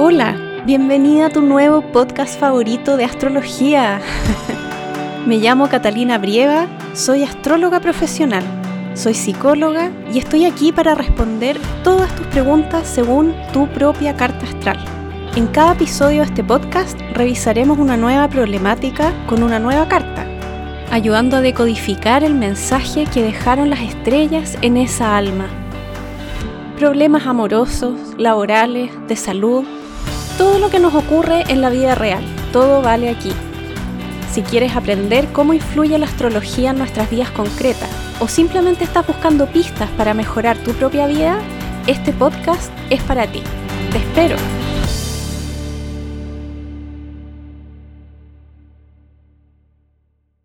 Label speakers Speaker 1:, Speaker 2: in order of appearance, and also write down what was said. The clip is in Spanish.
Speaker 1: Hola, bienvenida a tu nuevo podcast favorito de astrología. Me llamo Catalina Brieva, soy astróloga profesional, soy psicóloga y estoy aquí para responder todas tus preguntas según tu propia carta astral. En cada episodio de este podcast revisaremos una nueva problemática con una nueva carta, ayudando a decodificar el mensaje que dejaron las estrellas en esa alma. Problemas amorosos, laborales, de salud, todo lo que nos ocurre en la vida real, todo vale aquí. Si quieres aprender cómo influye la astrología en nuestras vidas concretas o simplemente estás buscando pistas para mejorar tu propia vida, este podcast es para ti. Te espero.